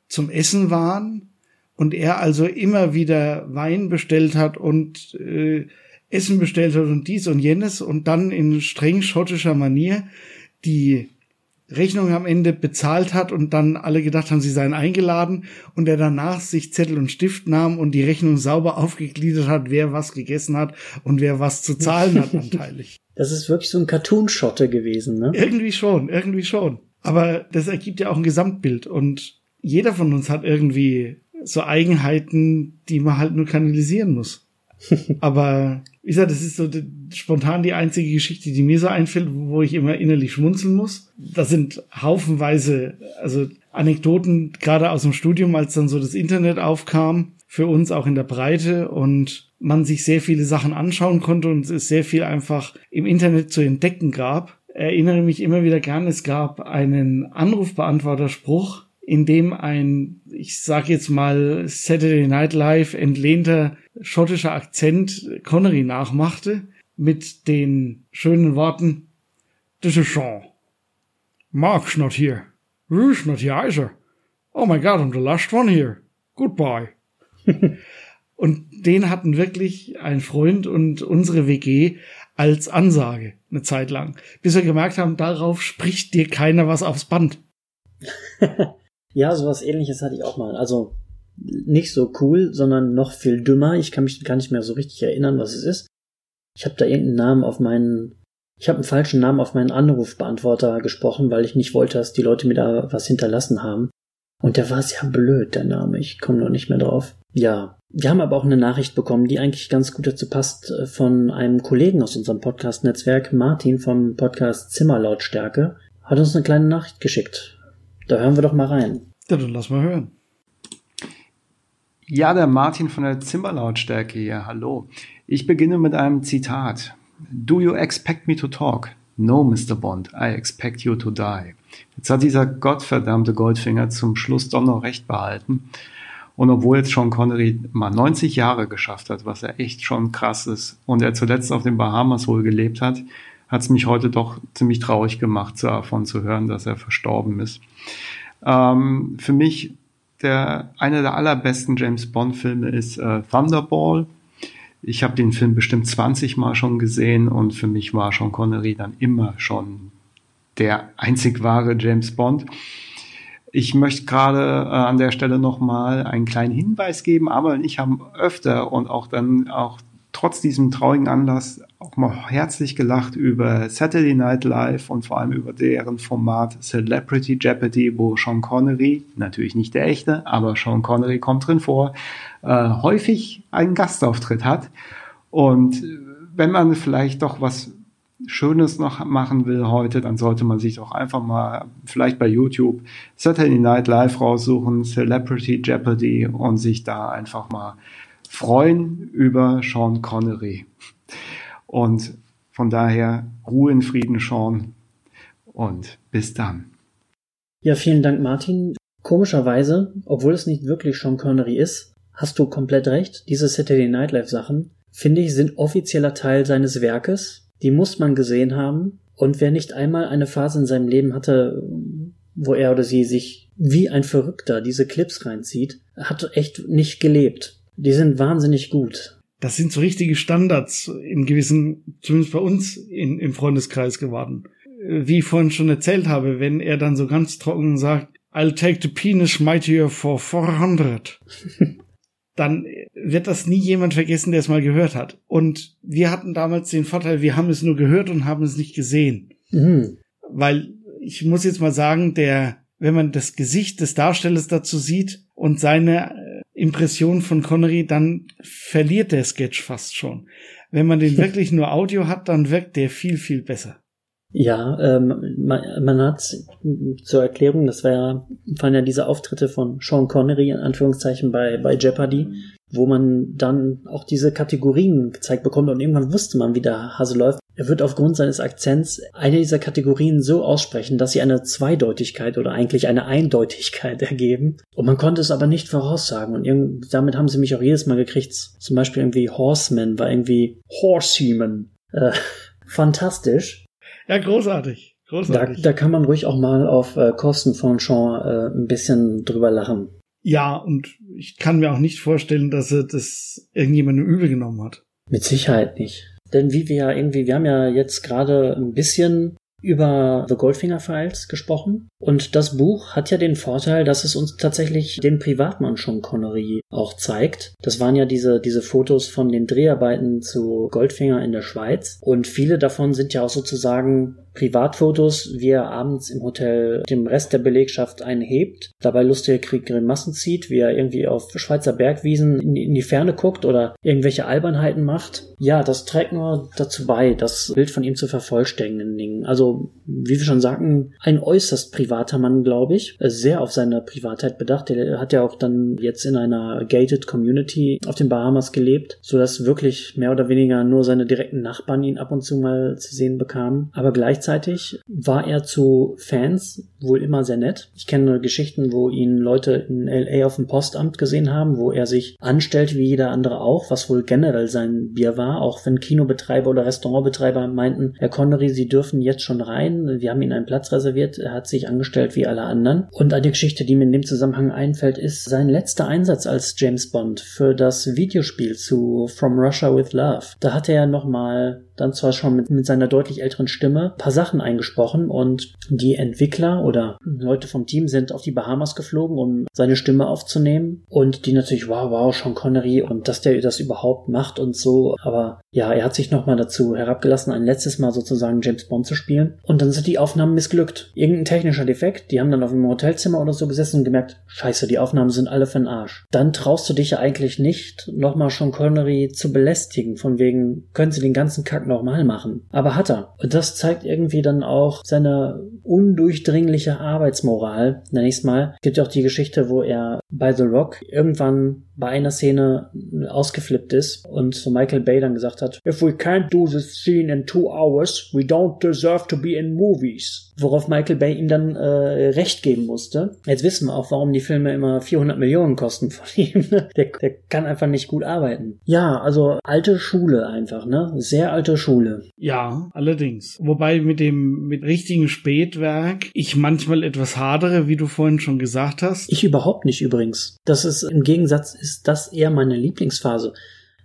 zum Essen waren und er also immer wieder Wein bestellt hat und äh, Essen bestellt hat und dies und jenes und dann in streng schottischer Manier die Rechnung am Ende bezahlt hat und dann alle gedacht haben, sie seien eingeladen und er danach sich Zettel und Stift nahm und die Rechnung sauber aufgegliedert hat, wer was gegessen hat und wer was zu zahlen hat [LAUGHS] anteilig. Das ist wirklich so ein Cartoon-Schotte gewesen, ne? Irgendwie schon, irgendwie schon. Aber das ergibt ja auch ein Gesamtbild und jeder von uns hat irgendwie so Eigenheiten, die man halt nur kanalisieren muss. [LAUGHS] Aber wie gesagt, das ist so spontan die einzige Geschichte, die mir so einfällt, wo ich immer innerlich schmunzeln muss. Das sind haufenweise, also Anekdoten, gerade aus dem Studium, als dann so das Internet aufkam, für uns auch in der Breite und man sich sehr viele Sachen anschauen konnte und es sehr viel einfach im Internet zu entdecken gab. Erinnere mich immer wieder gern, es gab einen Anrufbeantworterspruch, in dem ein, ich sag jetzt mal, Saturday Night Live entlehnter schottischer Akzent Connery nachmachte, mit den schönen Worten, This is Sean. Mark's not here. Ruth's not here either. Oh my God, I'm the last one here. Goodbye. [LAUGHS] und den hatten wirklich ein Freund und unsere WG als Ansage eine Zeit lang, bis wir gemerkt haben, darauf spricht dir keiner was aufs Band. [LAUGHS] Ja, sowas ähnliches hatte ich auch mal. Also nicht so cool, sondern noch viel dümmer. Ich kann mich gar nicht mehr so richtig erinnern, was es ist. Ich habe da irgendeinen Namen auf meinen. Ich habe einen falschen Namen auf meinen Anrufbeantworter gesprochen, weil ich nicht wollte, dass die Leute mir da was hinterlassen haben. Und der war sehr blöd, der Name. Ich komme noch nicht mehr drauf. Ja. Wir haben aber auch eine Nachricht bekommen, die eigentlich ganz gut dazu passt, äh, von einem Kollegen aus unserem Podcast-Netzwerk, Martin vom Podcast Zimmerlautstärke, hat uns eine kleine Nachricht geschickt. Da hören wir doch mal rein. Ja, dann lass mal hören. Ja, der Martin von der Zimmerlautstärke hier. Hallo. Ich beginne mit einem Zitat. Do you expect me to talk? No, Mr. Bond, I expect you to die. Jetzt hat dieser gottverdammte Goldfinger zum Schluss doch noch recht behalten. Und obwohl jetzt Sean Connery mal 90 Jahre geschafft hat, was er echt schon krass ist, und er zuletzt auf den Bahamas wohl gelebt hat, hat es mich heute doch ziemlich traurig gemacht, davon zu hören, dass er verstorben ist. Ähm, für mich der, einer der allerbesten James Bond Filme ist äh, Thunderball. Ich habe den Film bestimmt 20 Mal schon gesehen und für mich war Sean Connery dann immer schon der einzig wahre James Bond. Ich möchte gerade äh, an der Stelle nochmal einen kleinen Hinweis geben. Aber ich habe öfter und auch dann auch trotz diesem traurigen Anlass auch mal herzlich gelacht über Saturday Night Live und vor allem über deren Format Celebrity Jeopardy, wo Sean Connery, natürlich nicht der echte, aber Sean Connery kommt drin vor, äh, häufig einen Gastauftritt hat. Und wenn man vielleicht doch was Schönes noch machen will heute, dann sollte man sich doch einfach mal vielleicht bei YouTube Saturday Night Live raussuchen, Celebrity Jeopardy und sich da einfach mal freuen über Sean Connery. Und von daher Ruhe in Frieden, Sean. Und bis dann. Ja, vielen Dank, Martin. Komischerweise, obwohl es nicht wirklich Sean Connery ist, hast du komplett recht. Diese Saturday Night Live Sachen, finde ich, sind offizieller Teil seines Werkes. Die muss man gesehen haben. Und wer nicht einmal eine Phase in seinem Leben hatte, wo er oder sie sich wie ein Verrückter diese Clips reinzieht, hat echt nicht gelebt. Die sind wahnsinnig gut. Das sind so richtige Standards in gewissen, zumindest bei uns in, im Freundeskreis geworden. Wie ich vorhin schon erzählt habe, wenn er dann so ganz trocken sagt, I'll take the penis mightier for 400. [LAUGHS] dann wird das nie jemand vergessen, der es mal gehört hat. Und wir hatten damals den Vorteil, wir haben es nur gehört und haben es nicht gesehen. Mhm. Weil ich muss jetzt mal sagen, der, wenn man das Gesicht des Darstellers dazu sieht und seine Impression von Connery, dann verliert der Sketch fast schon. Wenn man den [LAUGHS] wirklich nur Audio hat, dann wirkt der viel, viel besser. Ja, ähm, man, man hat zur Erklärung, das war ja, waren ja diese Auftritte von Sean Connery in Anführungszeichen bei, bei Jeopardy, wo man dann auch diese Kategorien gezeigt bekommt und irgendwann wusste man, wie der Hase läuft. Er wird aufgrund seines Akzents eine dieser Kategorien so aussprechen, dass sie eine Zweideutigkeit oder eigentlich eine Eindeutigkeit [LAUGHS] ergeben. Und man konnte es aber nicht voraussagen. Und damit haben sie mich auch jedes Mal gekriegt. Zum Beispiel irgendwie Horseman war irgendwie Horseman. Äh, [LAUGHS] fantastisch. Ja, großartig. Großartig. Da, da kann man ruhig auch mal auf äh, Kosten von Sean äh, ein bisschen drüber lachen. Ja, und ich kann mir auch nicht vorstellen, dass er das irgendjemandem übel genommen hat. Mit Sicherheit nicht. Denn wie wir ja irgendwie, wir haben ja jetzt gerade ein bisschen über The Goldfinger Files gesprochen. Und das Buch hat ja den Vorteil, dass es uns tatsächlich den Privatmann Sean Connery auch zeigt. Das waren ja diese, diese Fotos von den Dreharbeiten zu Goldfinger in der Schweiz. Und viele davon sind ja auch sozusagen Privatfotos, wie er abends im Hotel dem Rest der Belegschaft einhebt, dabei lustige Grimassen zieht, wie er irgendwie auf Schweizer Bergwiesen in, in die Ferne guckt oder irgendwelche Albernheiten macht. Ja, das trägt nur dazu bei, das Bild von ihm zu vervollständigen. Also, wie wir schon sagten, ein äußerst privater Mann, glaube ich. Sehr auf seine Privatheit bedacht. Er hat ja auch dann jetzt in einer gated Community auf den Bahamas gelebt, sodass wirklich mehr oder weniger nur seine direkten Nachbarn ihn ab und zu mal zu sehen bekamen. Aber gleichzeitig Gleichzeitig war er zu Fans wohl immer sehr nett. Ich kenne Geschichten, wo ihn Leute in LA auf dem Postamt gesehen haben, wo er sich anstellt wie jeder andere auch, was wohl generell sein Bier war, auch wenn Kinobetreiber oder Restaurantbetreiber meinten, Herr Connery, Sie dürfen jetzt schon rein, wir haben Ihnen einen Platz reserviert, er hat sich angestellt wie alle anderen. Und eine Geschichte, die mir in dem Zusammenhang einfällt, ist sein letzter Einsatz als James Bond für das Videospiel zu From Russia with Love. Da hat er nochmal dann zwar schon mit, mit seiner deutlich älteren Stimme paar Sachen eingesprochen und die Entwickler oder Leute vom Team sind auf die Bahamas geflogen, um seine Stimme aufzunehmen und die natürlich, wow, wow, Sean Connery und dass der das überhaupt macht und so, aber ja, er hat sich nochmal dazu herabgelassen, ein letztes Mal sozusagen James Bond zu spielen und dann sind die Aufnahmen missglückt. Irgendein technischer Defekt, die haben dann auf dem Hotelzimmer oder so gesessen und gemerkt, scheiße, die Aufnahmen sind alle für den Arsch. Dann traust du dich ja eigentlich nicht, nochmal Sean Connery zu belästigen, von wegen, können sie den ganzen Kack nochmal machen. Aber hat er. Und das zeigt irgendwie dann auch seine undurchdringliche Arbeitsmoral, nenne ich es mal. Gibt ja auch die Geschichte, wo er bei The Rock irgendwann bei einer Szene ausgeflippt ist und so Michael Bay dann gesagt hat, If we can't do this scene in two hours, we don't deserve to be in movies. Worauf Michael Bay ihm dann äh, recht geben musste. Jetzt wissen wir auch, warum die Filme immer 400 Millionen kosten von [LAUGHS] ihm. der, der kann einfach nicht gut arbeiten. Ja, also alte Schule einfach, ne? Sehr alte Schule. Ja, allerdings. Wobei mit dem mit richtigen Spätwerk ich manchmal etwas hadere, wie du vorhin schon gesagt hast. Ich überhaupt nicht übrigens. Das ist im Gegensatz ist das eher meine Lieblingsphase.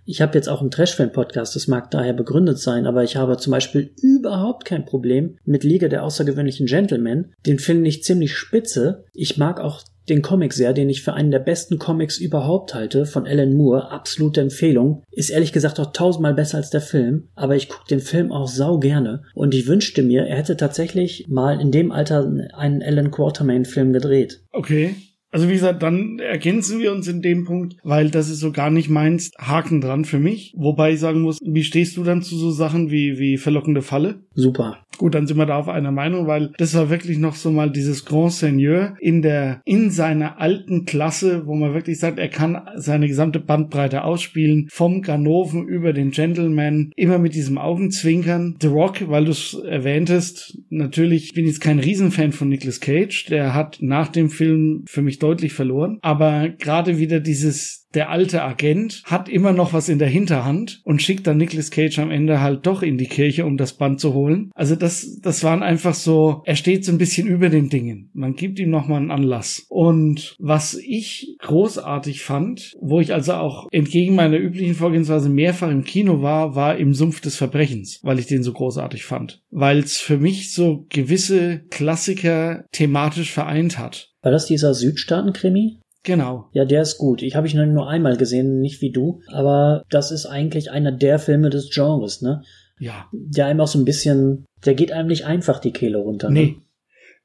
Ich habe jetzt auch einen Trashfilm-Podcast, das mag daher begründet sein, aber ich habe zum Beispiel überhaupt kein Problem mit Liga der außergewöhnlichen Gentlemen. Den finde ich ziemlich spitze. Ich mag auch den Comic sehr, den ich für einen der besten Comics überhaupt halte, von Alan Moore, absolute Empfehlung. Ist ehrlich gesagt auch tausendmal besser als der Film, aber ich gucke den Film auch sau gerne und ich wünschte mir, er hätte tatsächlich mal in dem Alter einen Alan Quatermain Film gedreht. Okay. Also wie gesagt, dann ergänzen wir uns in dem Punkt, weil das ist so gar nicht meins, Haken dran für mich. Wobei ich sagen muss, wie stehst du dann zu so Sachen wie, wie verlockende Falle? Super. Gut, dann sind wir da auf einer Meinung, weil das war wirklich noch so mal dieses Grand Seigneur in der, in seiner alten Klasse, wo man wirklich sagt, er kann seine gesamte Bandbreite ausspielen, vom Ganoven über den Gentleman, immer mit diesem Augenzwinkern. The Rock, weil du es erwähntest, natürlich bin ich jetzt kein Riesenfan von Nicolas Cage, der hat nach dem Film für mich deutlich verloren, aber gerade wieder dieses der alte Agent hat immer noch was in der Hinterhand und schickt dann Nicolas Cage am Ende halt doch in die Kirche, um das Band zu holen. Also das, das waren einfach so, er steht so ein bisschen über den Dingen. Man gibt ihm nochmal einen Anlass. Und was ich großartig fand, wo ich also auch entgegen meiner üblichen Vorgehensweise mehrfach im Kino war, war im Sumpf des Verbrechens, weil ich den so großartig fand. Weil es für mich so gewisse Klassiker thematisch vereint hat. War das dieser Südstaaten-Krimi? Genau. Ja, der ist gut. Ich habe ihn nur einmal gesehen, nicht wie du, aber das ist eigentlich einer der Filme des Genres, ne? Ja. Der einem auch so ein bisschen, der geht einem nicht einfach die Kehle runter. Ne? Nee.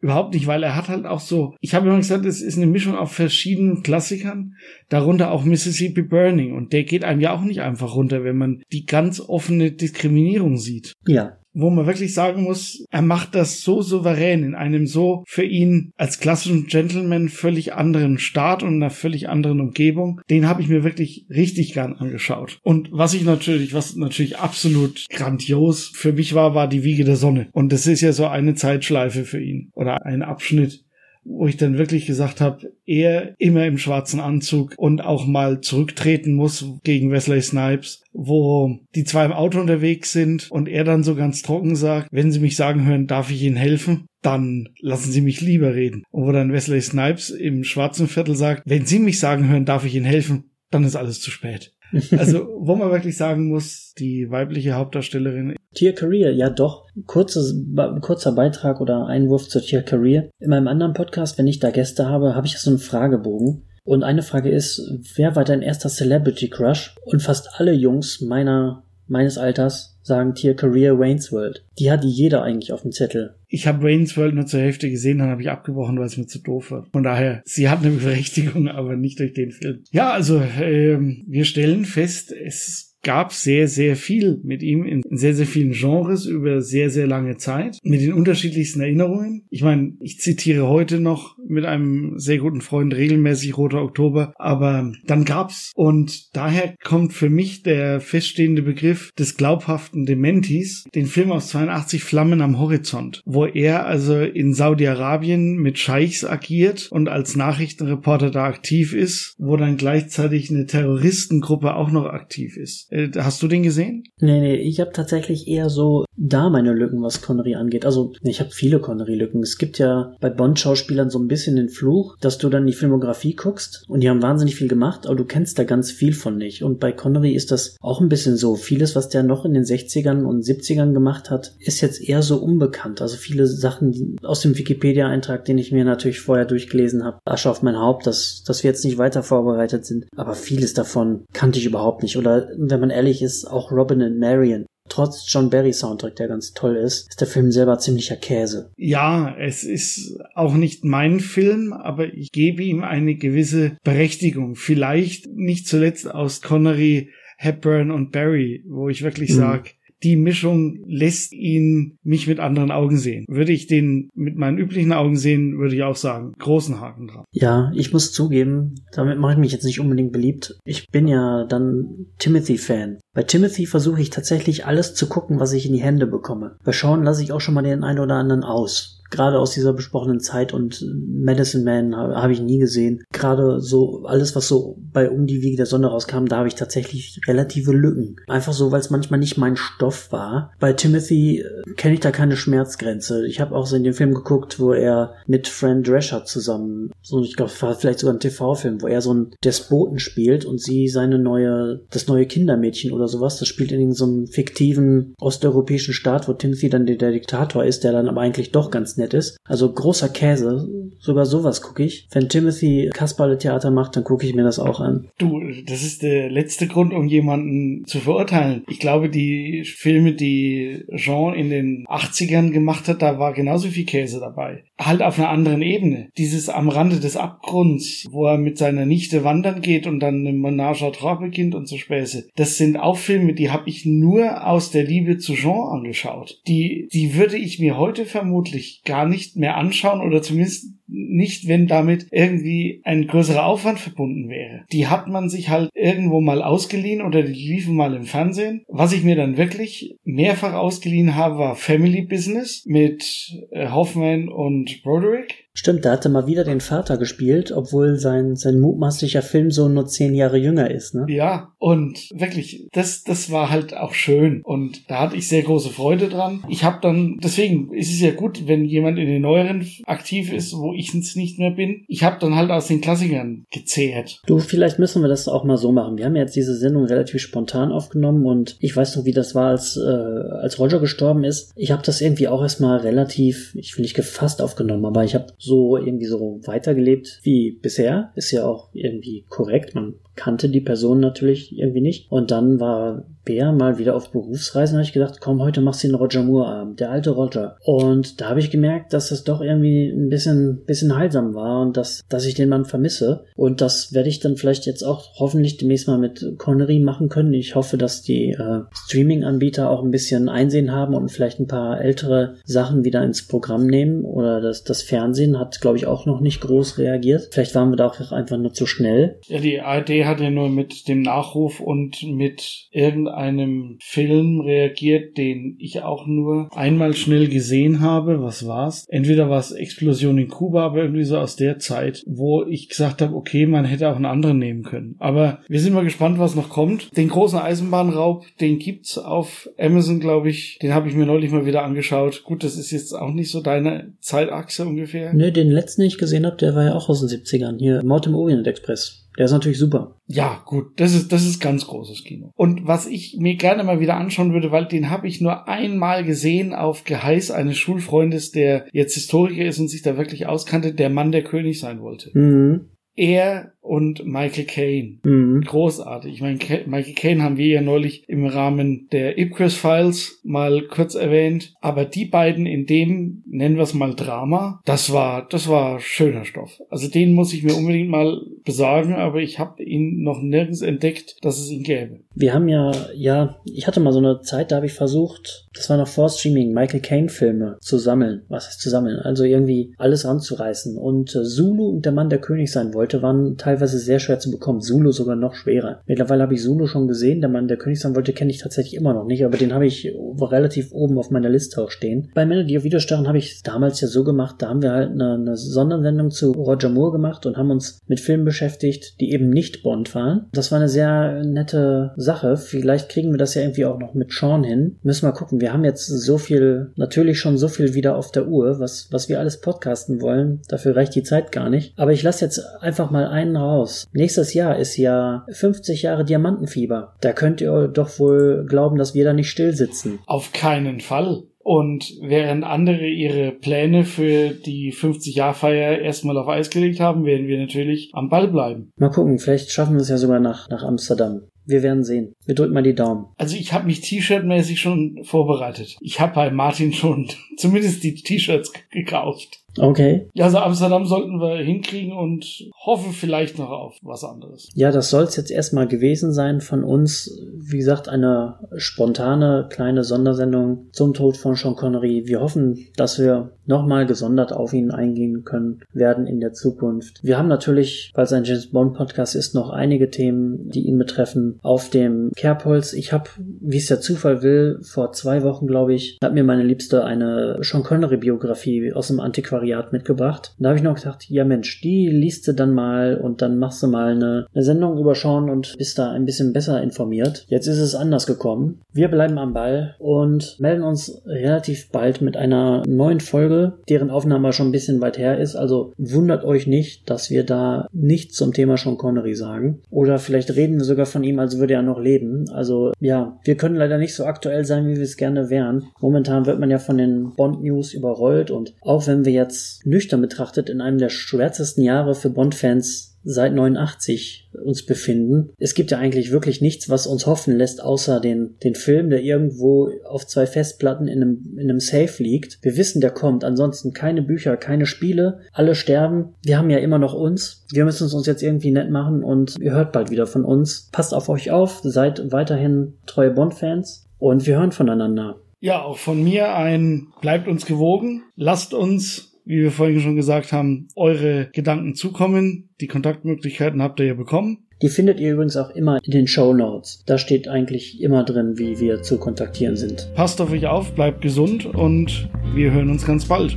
Überhaupt nicht, weil er hat halt auch so, ich habe immer gesagt, es ist eine Mischung aus verschiedenen Klassikern, darunter auch Mississippi Burning und der geht einem ja auch nicht einfach runter, wenn man die ganz offene Diskriminierung sieht. Ja wo man wirklich sagen muss, er macht das so souverän in einem so für ihn als klassischen Gentleman völlig anderen Staat und einer völlig anderen Umgebung. Den habe ich mir wirklich richtig gern angeschaut. Und was ich natürlich, was natürlich absolut grandios für mich war, war die Wiege der Sonne. Und das ist ja so eine Zeitschleife für ihn oder ein Abschnitt wo ich dann wirklich gesagt habe, er immer im schwarzen Anzug und auch mal zurücktreten muss gegen Wesley Snipes, wo die zwei im Auto unterwegs sind und er dann so ganz trocken sagt, wenn Sie mich sagen hören, darf ich Ihnen helfen? Dann lassen Sie mich lieber reden. Und wo dann Wesley Snipes im schwarzen Viertel sagt, wenn Sie mich sagen hören, darf ich Ihnen helfen? Dann ist alles zu spät. [LAUGHS] Also, wo man wirklich sagen muss, die weibliche Hauptdarstellerin. Tia Career, ja doch. Kurzes, kurzer Beitrag oder Einwurf zur Tia Career. In meinem anderen Podcast, wenn ich da Gäste habe, habe ich so einen Fragebogen. Und eine Frage ist, wer war dein erster Celebrity Crush? Und fast alle Jungs meiner, meines Alters sagen Tier Career Wayne's World. Die hat jeder eigentlich auf dem Zettel. Ich habe Wayne's World nur zur Hälfte gesehen, dann habe ich abgebrochen, weil es mir zu doof war. Von daher, sie hat eine Berechtigung, [LAUGHS] aber nicht durch den Film. Ja, also ähm, wir stellen fest, es gab sehr, sehr viel mit ihm in sehr, sehr vielen Genres über sehr, sehr lange Zeit, mit den unterschiedlichsten Erinnerungen. Ich meine, ich zitiere heute noch mit einem sehr guten Freund regelmäßig Roter Oktober, aber dann gab's und daher kommt für mich der feststehende Begriff des glaubhaften Dementis, den Film aus 82 Flammen am Horizont, wo er also in Saudi-Arabien mit Scheichs agiert und als Nachrichtenreporter da aktiv ist, wo dann gleichzeitig eine Terroristengruppe auch noch aktiv ist. Äh, hast du den gesehen? Nee, nee, ich habe tatsächlich eher so da meine Lücken, was Connery angeht. Also, ich habe viele Connery-Lücken. Es gibt ja bei Bond-Schauspielern so ein bisschen den Fluch, dass du dann die Filmografie guckst und die haben wahnsinnig viel gemacht, aber du kennst da ganz viel von nicht. Und bei Connery ist das auch ein bisschen so. Vieles, was der noch in den 60ern und 70ern gemacht hat, ist jetzt eher so unbekannt. Also viele Sachen aus dem Wikipedia-Eintrag, den ich mir natürlich vorher durchgelesen habe, Asche auf mein Haupt, dass, dass wir jetzt nicht weiter vorbereitet sind. Aber vieles davon kannte ich überhaupt nicht. Oder wenn man ehrlich ist, auch Robin and Marion. Trotz John Barry Soundtrack, der ganz toll ist, ist der Film selber ziemlicher Käse. Ja, es ist auch nicht mein Film, aber ich gebe ihm eine gewisse Berechtigung. Vielleicht nicht zuletzt aus Connery, Hepburn und Barry, wo ich wirklich mhm. sage, die Mischung lässt ihn mich mit anderen Augen sehen. Würde ich den mit meinen üblichen Augen sehen, würde ich auch sagen, großen Haken dran. Ja, ich muss zugeben, damit mache ich mich jetzt nicht unbedingt beliebt. Ich bin ja dann Timothy-Fan. Bei Timothy versuche ich tatsächlich alles zu gucken, was ich in die Hände bekomme. Bei Sean lasse ich auch schon mal den einen oder anderen aus gerade aus dieser besprochenen Zeit und Medicine Man habe hab ich nie gesehen. Gerade so alles, was so bei Um die Wiege der Sonne rauskam, da habe ich tatsächlich relative Lücken. Einfach so, weil es manchmal nicht mein Stoff war. Bei Timothy äh, kenne ich da keine Schmerzgrenze. Ich habe auch so in den Film geguckt, wo er mit Fran Drescher zusammen, so ich glaube, vielleicht sogar ein TV-Film, wo er so einen Despoten spielt und sie seine neue, das neue Kindermädchen oder sowas. Das spielt in so einem fiktiven osteuropäischen Staat, wo Timothy dann der, der Diktator ist, der dann aber eigentlich doch ganz nett ist. Also großer Käse. Sogar sowas gucke ich. Wenn Timothy Kasperle-Theater macht, dann gucke ich mir das auch an. Du, das ist der letzte Grund, um jemanden zu verurteilen. Ich glaube, die Filme, die Jean in den 80ern gemacht hat, da war genauso viel Käse dabei. Halt auf einer anderen Ebene. Dieses am Rande des Abgrunds, wo er mit seiner Nichte wandern geht und dann eine Monage à trois beginnt und so Späße. Das sind auch Filme, die habe ich nur aus der Liebe zu Jean angeschaut. Die, die würde ich mir heute vermutlich gar nicht mehr anschauen oder zumindest nicht, wenn damit irgendwie ein größerer Aufwand verbunden wäre. Die hat man sich halt irgendwo mal ausgeliehen oder die liefen mal im Fernsehen. Was ich mir dann wirklich mehrfach ausgeliehen habe, war Family Business mit äh, Hoffman und Broderick. Stimmt, da hatte mal wieder den Vater gespielt, obwohl sein, sein mutmaßlicher Filmsohn nur zehn Jahre jünger ist, ne? Ja, und wirklich, das, das war halt auch schön. Und da hatte ich sehr große Freude dran. Ich habe dann, deswegen ist es ja gut, wenn jemand in den neueren aktiv ist, wo ich es nicht mehr bin. Ich habe dann halt aus den Klassikern gezehrt. Du, vielleicht müssen wir das auch mal so machen. Wir haben jetzt diese Sendung relativ spontan aufgenommen und ich weiß noch, wie das war, als, äh, als Roger gestorben ist. Ich habe das irgendwie auch erstmal relativ, ich will nicht gefasst aufgenommen, aber ich habe so irgendwie so weitergelebt wie bisher. Ist ja auch irgendwie korrekt. Man kannte die Person natürlich irgendwie nicht. Und dann war Bär mal wieder auf Berufsreisen, habe ich gedacht, komm, heute machst du den Roger Moore-Abend, der alte Roger. Und da habe ich gemerkt, dass das doch irgendwie ein bisschen, bisschen heilsam war und dass, dass ich den Mann vermisse. Und das werde ich dann vielleicht jetzt auch hoffentlich demnächst mal mit Connery machen können. Ich hoffe, dass die äh, Streaming-Anbieter auch ein bisschen Einsehen haben und vielleicht ein paar ältere Sachen wieder ins Programm nehmen. Oder das, das Fernsehen hat, glaube ich, auch noch nicht groß reagiert. Vielleicht waren wir da auch einfach nur zu schnell. Ja, die ARD hat ja nur mit dem Nachruf und mit irgendeinem Film reagiert, den ich auch nur einmal schnell gesehen habe. Was war's? Entweder war es Explosion in Kuba, aber irgendwie so aus der Zeit, wo ich gesagt habe, okay, man hätte auch einen anderen nehmen können. Aber wir sind mal gespannt, was noch kommt. Den großen Eisenbahnraub, den gibt's auf Amazon, glaube ich. Den habe ich mir neulich mal wieder angeschaut. Gut, das ist jetzt auch nicht so deine Zeitachse ungefähr. Nö, den letzten, den ich gesehen habe, der war ja auch aus den 70ern. Hier, Mord im Orient Express. Der ist natürlich super. Ja, gut, das ist das ist ganz großes Kino. Und was ich mir gerne mal wieder anschauen würde, weil den habe ich nur einmal gesehen auf Geheiß eines Schulfreundes, der jetzt Historiker ist und sich da wirklich auskannte, der Mann, der König sein wollte. Mhm. Er und Michael Caine. Mhm. Großartig. Ich meine, Michael Caine haben wir ja neulich im Rahmen der Ipcris Files mal kurz erwähnt. Aber die beiden in dem, nennen wir es mal Drama, das war, das war schöner Stoff. Also den muss ich mir unbedingt mal besorgen, aber ich habe ihn noch nirgends entdeckt, dass es ihn gäbe. Wir haben ja, ja, ich hatte mal so eine Zeit, da habe ich versucht, das war noch vor Streaming, Michael Caine Filme zu sammeln. Was heißt zu sammeln? Also irgendwie alles ranzureißen. Und äh, Zulu und der Mann, der König sein wollte, waren teilweise sehr schwer zu bekommen. Zulu sogar noch schwerer. Mittlerweile habe ich Zulu schon gesehen. Der Mann, der König sein wollte, kenne ich tatsächlich immer noch nicht, aber den habe ich relativ oben auf meiner Liste auch stehen. Bei Melody of Widerstern habe ich damals ja so gemacht, da haben wir halt eine, eine Sondersendung zu Roger Moore gemacht und haben uns mit Filmen beschäftigt, die eben nicht Bond waren. Das war eine sehr nette Sache. Vielleicht kriegen wir das ja irgendwie auch noch mit Sean hin. Müssen wir gucken. Wir haben jetzt so viel, natürlich schon so viel wieder auf der Uhr, was, was wir alles podcasten wollen. Dafür reicht die Zeit gar nicht. Aber ich lasse jetzt einfach mal einen raus. Nächstes Jahr ist ja 50 Jahre Diamantenfieber. Da könnt ihr doch wohl glauben, dass wir da nicht still sitzen. Auf keinen Fall. Und während andere ihre Pläne für die 50-Jahr-Feier erstmal auf Eis gelegt haben, werden wir natürlich am Ball bleiben. Mal gucken, vielleicht schaffen wir es ja sogar nach, nach Amsterdam. Wir werden sehen. Wir drücken mal die Daumen. Also ich habe mich T-Shirt-mäßig schon vorbereitet. Ich habe bei Martin schon [LAUGHS] zumindest die T-Shirts gekauft. Okay. Ja, also Amsterdam sollten wir hinkriegen und hoffen vielleicht noch auf was anderes. Ja, das soll es jetzt erstmal gewesen sein von uns. Wie gesagt, eine spontane kleine Sondersendung zum Tod von Sean Connery. Wir hoffen, dass wir nochmal gesondert auf ihn eingehen können werden in der Zukunft. Wir haben natürlich, weil es ein James Bond Podcast ist, noch einige Themen, die ihn betreffen, auf dem Kerbholz. Ich habe, wie es der Zufall will, vor zwei Wochen, glaube ich, hat mir meine Liebste eine Sean Connery Biografie aus dem Antiquariat mitgebracht. Da habe ich noch gedacht, ja Mensch, die liest du dann mal und dann machst du mal eine, eine Sendung über Sean und bist da ein bisschen besser informiert. Jetzt ist es anders gekommen. Wir bleiben am Ball und melden uns relativ bald mit einer neuen Folge, deren Aufnahme schon ein bisschen weit her ist. Also wundert euch nicht, dass wir da nichts zum Thema Sean Connery sagen. Oder vielleicht reden wir sogar von ihm, als würde er noch leben. Also ja, wir können leider nicht so aktuell sein, wie wir es gerne wären. Momentan wird man ja von den Bond-News überrollt und auch wenn wir jetzt nüchtern betrachtet in einem der schwärzesten Jahre für Bond-Fans seit 89 uns befinden. Es gibt ja eigentlich wirklich nichts, was uns hoffen lässt, außer den, den Film, der irgendwo auf zwei Festplatten in einem, in einem Safe liegt. Wir wissen, der kommt. Ansonsten keine Bücher, keine Spiele. Alle sterben. Wir haben ja immer noch uns. Wir müssen uns jetzt irgendwie nett machen und ihr hört bald wieder von uns. Passt auf euch auf. Seid weiterhin treue Bond-Fans und wir hören voneinander. Ja, auch von mir ein bleibt uns gewogen. Lasst uns wie wir vorhin schon gesagt haben, eure Gedanken zukommen. Die Kontaktmöglichkeiten habt ihr ja bekommen. Die findet ihr übrigens auch immer in den Show Notes. Da steht eigentlich immer drin, wie wir zu kontaktieren sind. Passt auf euch auf, bleibt gesund und wir hören uns ganz bald.